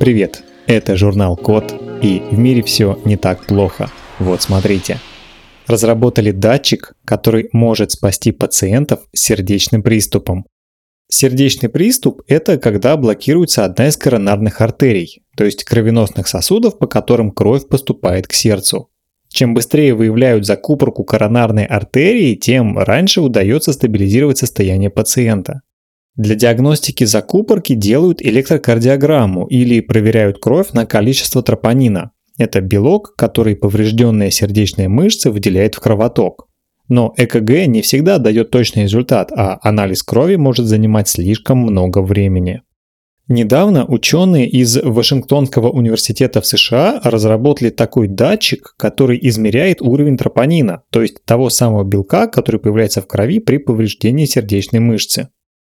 Привет, это журнал Код, и в мире все не так плохо. Вот смотрите. Разработали датчик, который может спасти пациентов с сердечным приступом. Сердечный приступ – это когда блокируется одна из коронарных артерий, то есть кровеносных сосудов, по которым кровь поступает к сердцу. Чем быстрее выявляют закупорку коронарной артерии, тем раньше удается стабилизировать состояние пациента. Для диагностики закупорки делают электрокардиограмму или проверяют кровь на количество тропонина. Это белок, который поврежденная сердечная мышца выделяет в кровоток. Но ЭКГ не всегда дает точный результат, а анализ крови может занимать слишком много времени. Недавно ученые из Вашингтонского университета в США разработали такой датчик, который измеряет уровень тропонина, то есть того самого белка, который появляется в крови при повреждении сердечной мышцы.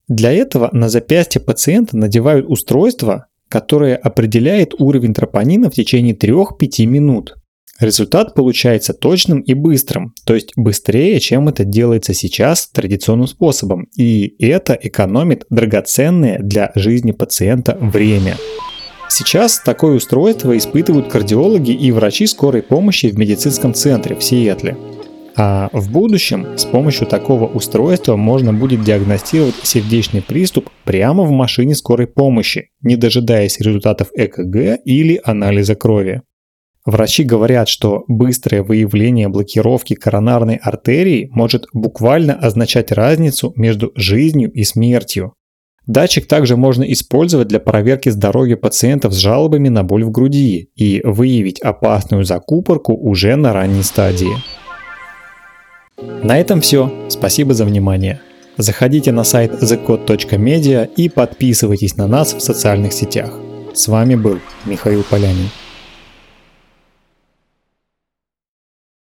Для этого на запястье пациента надевают устройство, которое определяет уровень тропонина в течение 3-5 минут. Результат получается точным и быстрым, то есть быстрее, чем это делается сейчас традиционным способом, и это экономит драгоценное для жизни пациента время. Сейчас такое устройство испытывают кардиологи и врачи скорой помощи в медицинском центре в Сиэтле. А в будущем с помощью такого устройства можно будет диагностировать сердечный приступ прямо в машине скорой помощи, не дожидаясь результатов ЭКГ или анализа крови. Врачи говорят, что быстрое выявление блокировки коронарной артерии может буквально означать разницу между жизнью и смертью. Датчик также можно использовать для проверки здоровья пациентов с жалобами на боль в груди и выявить опасную закупорку уже на ранней стадии. На этом все. Спасибо за внимание. Заходите на сайт thecode.media и подписывайтесь на нас в социальных сетях. С вами был Михаил Полянин.